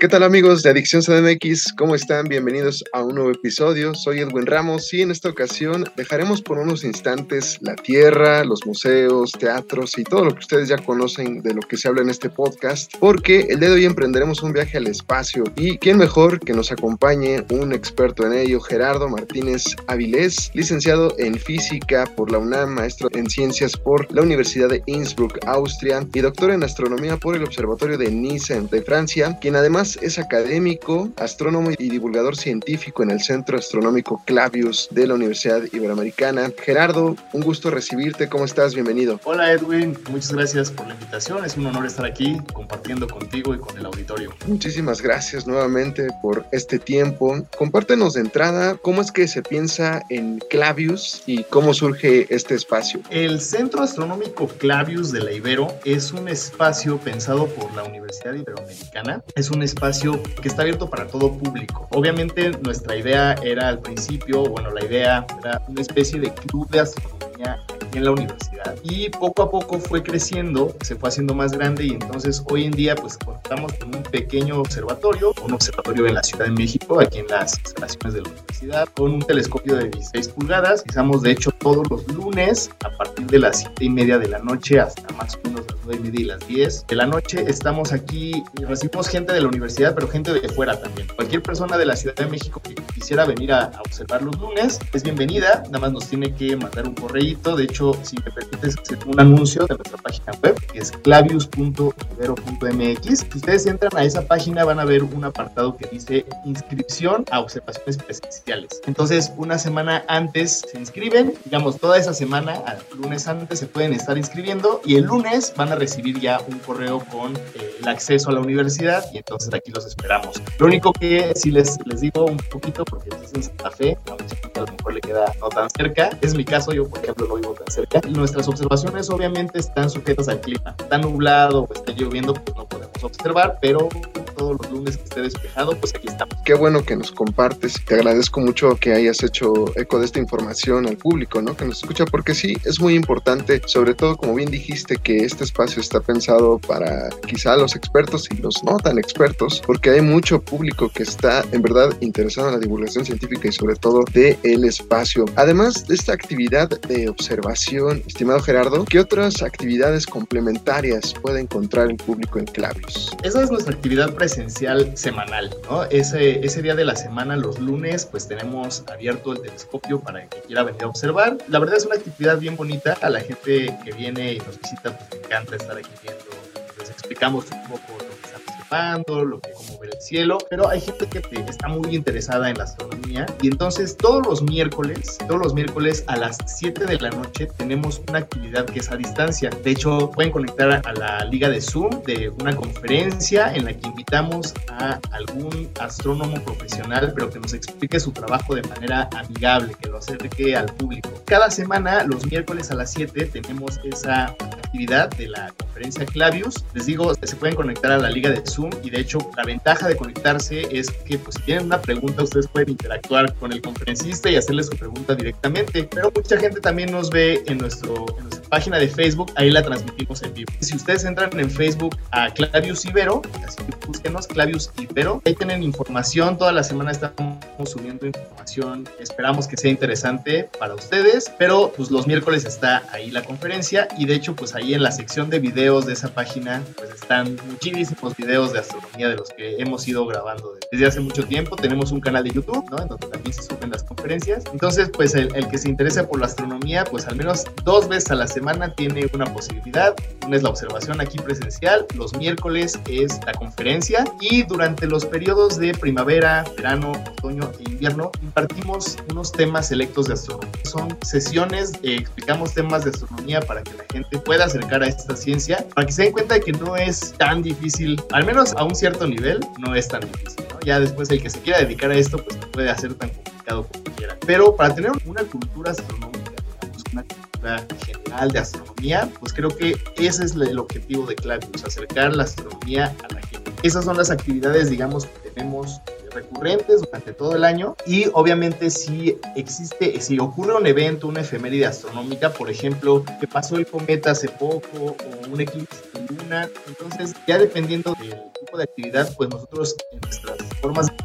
¿Qué tal amigos de Adicción CDMX? ¿Cómo están? Bienvenidos a un nuevo episodio. Soy Edwin Ramos y en esta ocasión dejaremos por unos instantes la tierra, los museos, teatros y todo lo que ustedes ya conocen de lo que se habla en este podcast, porque el día de hoy emprenderemos un viaje al espacio y quién mejor que nos acompañe un experto en ello, Gerardo Martínez Avilés, licenciado en física por la UNAM, maestro en ciencias por la Universidad de Innsbruck, Austria y doctor en astronomía por el Observatorio de Nice de Francia, quien además es académico, astrónomo y divulgador científico en el Centro Astronómico Clavius de la Universidad Iberoamericana. Gerardo, un gusto recibirte. ¿Cómo estás? Bienvenido. Hola Edwin, muchas gracias por la invitación. Es un honor estar aquí compartiendo contigo y con el auditorio. Muchísimas gracias nuevamente por este tiempo. Compártenos de entrada cómo es que se piensa en Clavius y cómo surge este espacio. El Centro Astronómico Clavius de la Ibero es un espacio pensado por la Universidad Iberoamericana. Es un espacio espacio que está abierto para todo público. Obviamente nuestra idea era al principio, bueno, la idea era una especie de club de astronomía en la universidad. Y poco a poco fue creciendo, se fue haciendo más grande y entonces hoy en día pues contamos con un pequeño observatorio, un observatorio en la Ciudad de México, aquí en las instalaciones de la universidad, con un telescopio de 16 pulgadas. Estamos de hecho todos los lunes a partir de las 7 y media de la noche hasta más o menos las 9 y media y las 10 de la noche. Estamos aquí y recibimos gente de la universidad, pero gente de fuera también. Cualquier persona de la Ciudad de México que quisiera venir a, observar los lunes es bienvenida, nada más nos tiene que mandar un correíto. De hecho, si me permites hacer un anuncio de nuestra página web, que es clavius.ibero.mx. Si ustedes entran a esa página van a ver un apartado que dice inscripción a observaciones presenciales. Entonces, una semana antes se inscriben, digamos, toda esa semana, al lunes antes se pueden estar inscribiendo y el lunes van a recibir ya un correo con eh, el acceso a la universidad y entonces aquí los esperamos. Lo único que si les, les digo un poquito, porque es en Santa Fe, a lo mejor le queda no tan cerca, es mi caso, yo por ejemplo no vivo tan cerca. Nuestras observaciones obviamente están sujetas al clima. Está nublado o está lloviendo, pues no podemos observar, pero todos los lunes que esté despejado, pues aquí estamos. Qué bueno que nos compartes. Te agradezco mucho que hayas hecho eco de esta información al público, ¿no? Que nos escucha, porque sí, es muy importante, sobre todo, como bien dijiste, que este espacio está pensado para quizá los expertos y los no tan expertos, porque hay mucho público que está en verdad interesado en la divulgación científica y sobre todo de el espacio. Además de esta actividad de observación, estimado Gerardo, ¿qué otras actividades complementarias puede encontrar el público en Clavius? Esa es nuestra actividad presencial semanal, ¿no? Ese, ese día de la semana, los lunes, pues tenemos abierto el telescopio para que quiera venir a observar. La verdad es una actividad bien bonita. A la gente que viene y nos visita, pues le encanta estar aquí viendo. Les explicamos un poco lo que como ver el cielo, pero hay gente que está muy interesada en la astronomía y entonces todos los miércoles, todos los miércoles a las 7 de la noche tenemos una actividad que es a distancia. De hecho, pueden conectar a la liga de Zoom de una conferencia en la que invitamos a algún astrónomo profesional, pero que nos explique su trabajo de manera amigable, que lo acerque al público. Cada semana, los miércoles a las 7, tenemos esa actividad de la conferencia Clavius. Les digo, se pueden conectar a la liga de Zoom y de hecho la ventaja de conectarse es que pues si tienen una pregunta ustedes pueden interactuar con el conferencista y hacerle su pregunta directamente, pero mucha gente también nos ve en, nuestro, en nuestra página de Facebook, ahí la transmitimos en vivo. Si ustedes entran en Facebook a Clavius Ibero, así que búsquenos Clavius Ibero, ahí tienen información, toda la semana estamos subiendo información, esperamos que sea interesante para ustedes, pero pues los miércoles está ahí la conferencia y de hecho pues ahí en la sección de videos de esa página pues están muchísimos videos de astronomía de los que hemos ido grabando desde hace mucho tiempo. Tenemos un canal de YouTube, ¿no? En donde también se suben las conferencias. Entonces, pues el, el que se interesa por la astronomía, pues al menos dos veces a la semana tiene una posibilidad. Una es la observación aquí presencial, los miércoles es la conferencia y durante los periodos de primavera, verano, otoño e invierno impartimos unos temas selectos de astronomía. Son sesiones, eh, explicamos temas de astronomía para que la gente pueda acercar a esta ciencia, para que se den cuenta de que no es tan difícil, al menos a un cierto nivel no es tan difícil. ¿no? Ya después el que se quiera dedicar a esto, pues puede hacer tan complicado como quiera. Pero para tener una cultura astronómica, una cultura cultura general de astronomía, pues creo que ese es el objetivo de Clavius, acercar la astronomía a la gente. Esas son las actividades, digamos, que tenemos recurrentes durante todo el año y obviamente si existe, si ocurre un evento, una efeméride astronómica, por ejemplo, que pasó el cometa hace poco o un eclipse de luna, entonces ya dependiendo del tipo de actividad, pues nosotros en nuestras formas de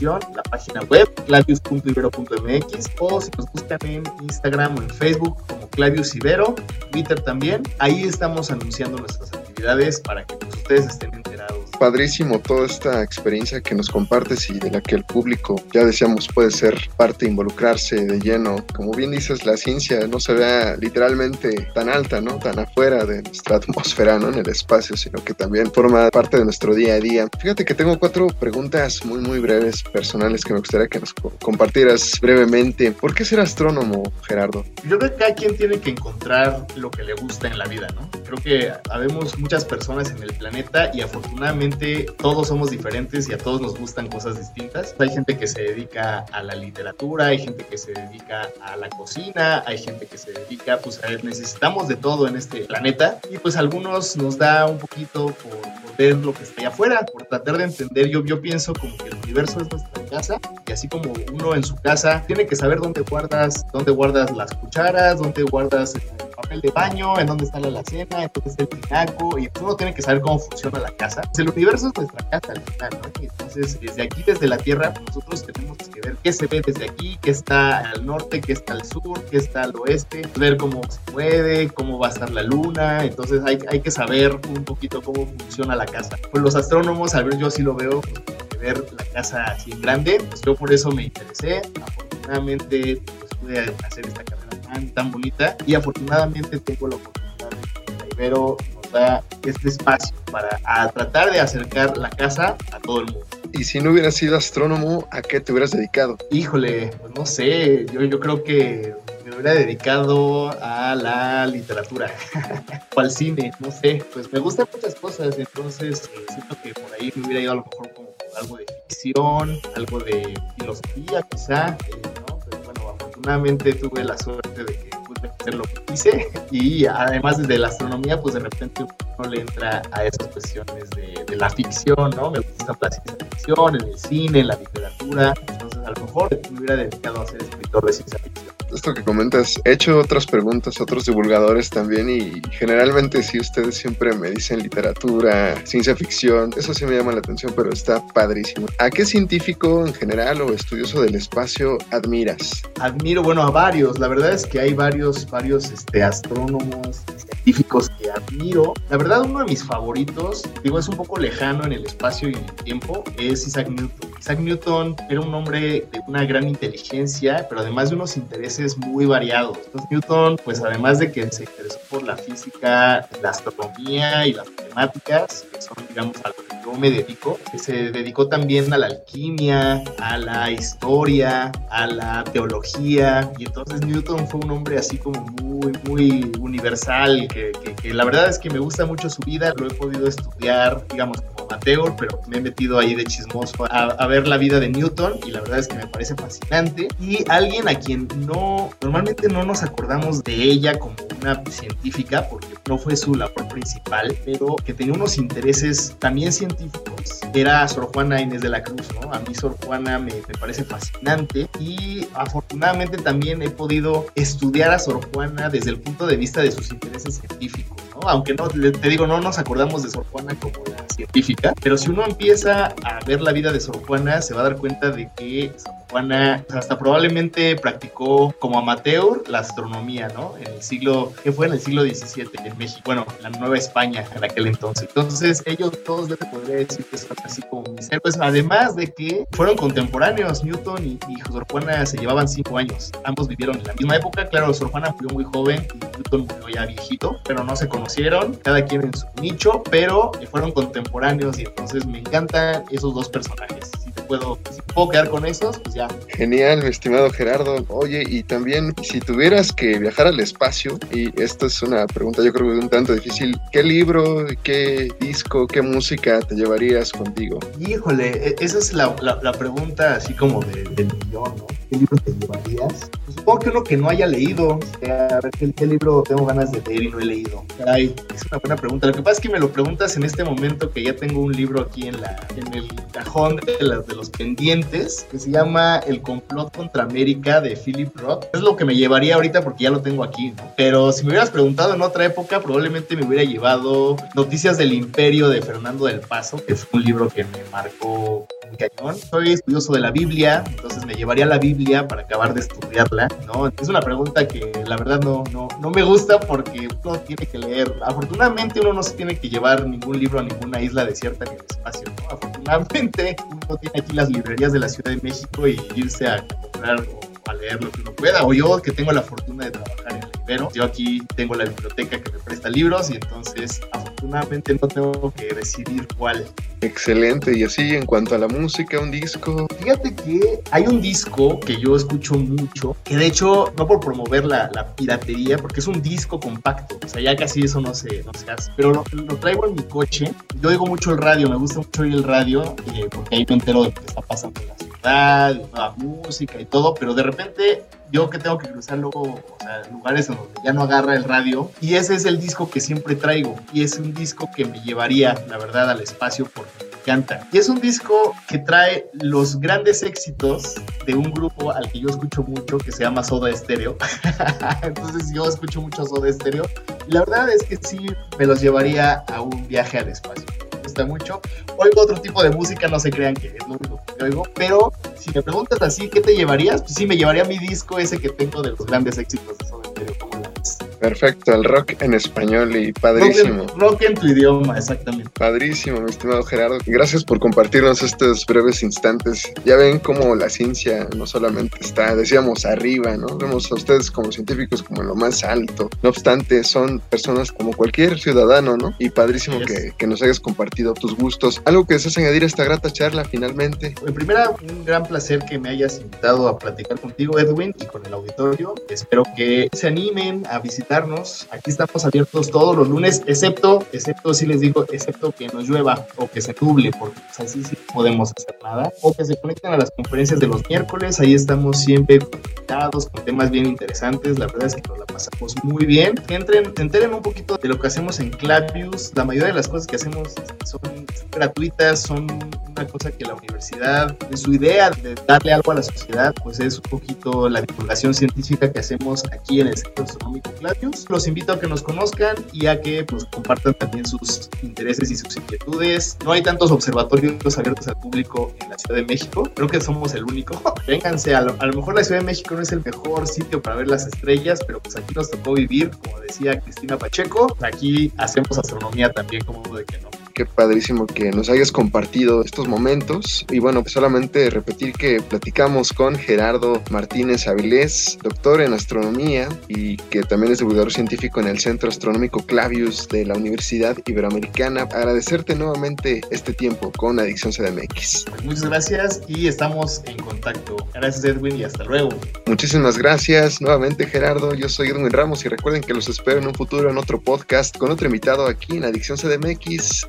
la página web clavius.ibero.mx o si nos buscan en Instagram o en Facebook como Clavius Ibero, Twitter también, ahí estamos anunciando nuestras actividades para que pues, ustedes estén padrísimo toda esta experiencia que nos compartes y de la que el público, ya decíamos, puede ser parte, involucrarse de lleno. Como bien dices, la ciencia no se vea literalmente tan alta, ¿no? Tan afuera de nuestra atmósfera, ¿no? En el espacio, sino que también forma parte de nuestro día a día. Fíjate que tengo cuatro preguntas muy, muy breves, personales, que me gustaría que nos compartieras brevemente. ¿Por qué ser astrónomo, Gerardo? Yo creo que cada quien tiene que encontrar lo que le gusta en la vida, ¿no? Creo que habemos muchas personas en el planeta y afortunadamente todos somos diferentes y a todos nos gustan cosas distintas. Hay gente que se dedica a la literatura, hay gente que se dedica a la cocina, hay gente que se dedica, pues a, necesitamos de todo en este planeta y pues algunos nos da un poquito por, ver lo que está allá afuera, por tratar de entender. Yo, yo pienso como que el universo es nuestra casa y así como uno en su casa tiene que saber dónde guardas, dónde guardas las cucharas, dónde guardas el papel de baño, en dónde está la alacena, en dónde está el tinaco y pues uno tiene que saber cómo funciona la casa. El universo es nuestra casa al final, ¿no? entonces desde aquí, desde la Tierra, pues, nosotros tenemos que ver qué se ve desde aquí, qué está al norte, qué está al sur, qué está al oeste, ver cómo se mueve, cómo va a estar la luna, entonces hay, hay que saber un poquito cómo funciona la casa. Pues los astrónomos, al ver yo así lo veo, pues, ver la casa así en grande, pues yo por eso me interesé, afortunadamente pues, pude hacer esta carrera tan, tan bonita y afortunadamente tengo la oportunidad de que Ibero nos da este espacio para tratar de acercar la casa a todo el mundo. Y si no hubieras sido astrónomo, ¿a qué te hubieras dedicado? Híjole, pues no sé, yo, yo creo que me hubiera dedicado a la literatura o al cine, no sé, pues me gustan muchas cosas, entonces eh, siento que por ahí me hubiera ido a lo mejor como algo de ficción, algo de filosofía quizá, eh, ¿no? Afortunadamente tuve la suerte de que pude hacer lo que quise. Y además desde la astronomía pues de repente uno le entra a esas cuestiones de, la ficción, ¿no? Me gusta la ciencia ficción, en el cine, en la literatura, entonces a lo mejor me hubiera dedicado a ser escritor de ciencia ficción esto que comentas, he hecho otras preguntas a otros divulgadores también y generalmente si ustedes siempre me dicen literatura, ciencia ficción, eso sí me llama la atención, pero está padrísimo. ¿A qué científico en general o estudioso del espacio admiras? Admiro, bueno, a varios. La verdad es que hay varios, varios este, astrónomos, que admiro. La verdad, uno de mis favoritos, digo, es un poco lejano en el espacio y en el tiempo, es Isaac Newton. Isaac Newton era un hombre de una gran inteligencia, pero además de unos intereses muy variados. Entonces Newton, pues además de que se interesó por la física, la astronomía y las matemáticas, que son digamos a lo que yo me dedico, se dedicó también a la alquimia, a la historia, a la teología, y entonces Newton fue un hombre así como muy, muy universal, que, que, la verdad es que me gusta mucho su vida, lo he podido estudiar, digamos, amateur, pero me he metido ahí de chismoso a, a ver la vida de Newton, y la verdad es que me parece fascinante, y alguien a quien no normalmente no nos acordamos de ella como una científica porque no fue su labor principal, pero que tenía unos intereses también científicos. Era Sor Juana Inés de la Cruz, ¿no? A mí Sor Juana me, me parece fascinante y afortunadamente también he podido estudiar a Sor Juana desde el punto de vista de sus intereses científicos. Aunque no, te digo, no nos acordamos de Sor Juana como la científica, pero si uno empieza a ver la vida de Sor Juana, se va a dar cuenta de que Juana hasta probablemente practicó como amateur la astronomía, ¿no? En el siglo, que fue en el siglo XVII en México, bueno, la Nueva España en aquel entonces. Entonces, ellos todos yo te podría decir que son así como mis héroes, además de que fueron contemporáneos, Newton y, y Sor Juana se llevaban cinco años. Ambos vivieron en la misma época, claro, Sor Juana murió muy joven y Newton murió ya viejito, pero no se conocieron, cada quien en su nicho, pero fueron contemporáneos y entonces me encantan esos dos personajes. Si te puedo, si puedo quedar con esos, pues ya. Genial, mi estimado Gerardo. Oye, y también si tuvieras que viajar al espacio, y esta es una pregunta yo creo que un tanto difícil, ¿qué libro, qué disco, qué música te llevarías contigo? Híjole, e-, esa es la, la, pregunta así como del millón, ¿no? ¿Qué libro te llevarías? Pues supongo que uno que no haya leído. a ver, ¿qué, libro tengo ganas de leer y no he leído? Caray, es una buena pregunta. Lo que pasa es que me lo preguntas en este momento que ya tengo un libro aquí en, la, en el cajón de, de los pendientes que se llama El complot contra América de Philip Roth. Es lo que me llevaría ahorita porque ya lo tengo aquí, ¿no? Pero si me hubieras preguntado en otra época, probablemente me hubiera llevado Noticias del Imperio de Fernando del Paso, que es un libro que me marcó un cañón. Soy estudioso de la Biblia, entonces me llevaría la Biblia para acabar de estudiarla, ¿no? Es una pregunta que la verdad no, no, no me gusta porque uno tiene que leer. Afortunadamente uno no se tiene que llevar ningún libro a ninguna isla desierta ni espacio, ¿no? Afortunadamente uno tiene aquí las librerías de la Ciudad de México y irse a comprar o a leer lo que uno pueda. O yo que tengo la fortuna de trabajar en yo aquí tengo la biblioteca que me presta libros y entonces afortunadamente no tengo que decidir cuál. Excelente. Y así en cuanto a la música, un disco. Fíjate que hay un disco que yo escucho mucho, que de hecho, no por promover la, la piratería, porque es un disco compacto. O sea, ya casi eso no se, no se hace. Pero lo, traigo en mi coche. Yo oigo mucho el radio, me gusta mucho oír el radio, eh, porque ahí me entero de lo que está pasando en la ciudad, la música y todo. Pero de repente yo que tengo que cruzar luego o sea, lugares en donde ya no agarra el radio y ese es el disco que siempre traigo y es un disco que me llevaría la verdad al espacio porque me encanta y es un disco que trae los grandes éxitos de un grupo al que yo escucho mucho que se llama Soda Stereo. Entonces yo escucho mucho Soda Stereo la verdad es que sí me los llevaría a un viaje al espacio gusta mucho oigo otro tipo de música no se crean que es lo único que oigo pero si me preguntas así, ¿qué te llevarías? Pues sí, me llevaría mi disco ese que tengo de los grandes éxitos de Soda Perfecto, el rock en español y padrísimo. Rock en, tu idioma, exactamente. Padrísimo, mi estimado Gerardo. Gracias por compartirnos estos breves instantes. Ya ven cómo la ciencia no solamente está, decíamos, arriba, ¿no? Vemos a ustedes como científicos como en lo más alto. No obstante, son personas como cualquier ciudadano, ¿no? Y padrísimo que, que, nos hayas compartido tus gustos. Algo que deseas añadir a esta grata charla finalmente. En primera, un gran placer que me hayas invitado a platicar contigo, Edwin, y con el auditorio. Espero que se animen a visitar Aquí estamos abiertos todos los lunes, excepto, excepto si les digo, excepto que nos llueva o que se nuble, porque pues, así sí podemos hacer nada. O que se conecten a las conferencias de los miércoles. Ahí estamos siempre conectados con temas bien interesantes. La verdad es que nos la pasamos muy bien. Entren, enteren un poquito de lo que hacemos en Clavius. La mayoría de las cosas que hacemos son gratuitas, son una cosa que la universidad, de su idea de darle algo a la sociedad, pues es un poquito la divulgación científica que hacemos aquí en el Centro Astronómico Los invito a que nos conozcan y a que pues, compartan también sus intereses y sus inquietudes. No hay tantos observatorios abiertos al público en la Ciudad de México. Creo que somos el único. Vénganse, a lo, a lo mejor la Ciudad de México no es el mejor sitio para ver las estrellas, pero pues aquí nos tocó vivir, como decía Cristina Pacheco. Aquí hacemos astronomía también, como de que no qué padrísimo que nos hayas compartido estos momentos. Y bueno, pues solamente repetir que platicamos con Gerardo Martínez Avilés, doctor en astronomía y que también es divulgador científico en el Centro Astronómico Clavius de la Universidad Iberoamericana. Agradecerte nuevamente este tiempo con Adicción CDMX. Muchas gracias y estamos en contacto. Gracias Edwin y hasta luego. Muchísimas gracias nuevamente Gerardo. Yo soy Edwin Ramos y recuerden que los espero en un futuro en otro podcast con otro invitado aquí en Adicción CDMX.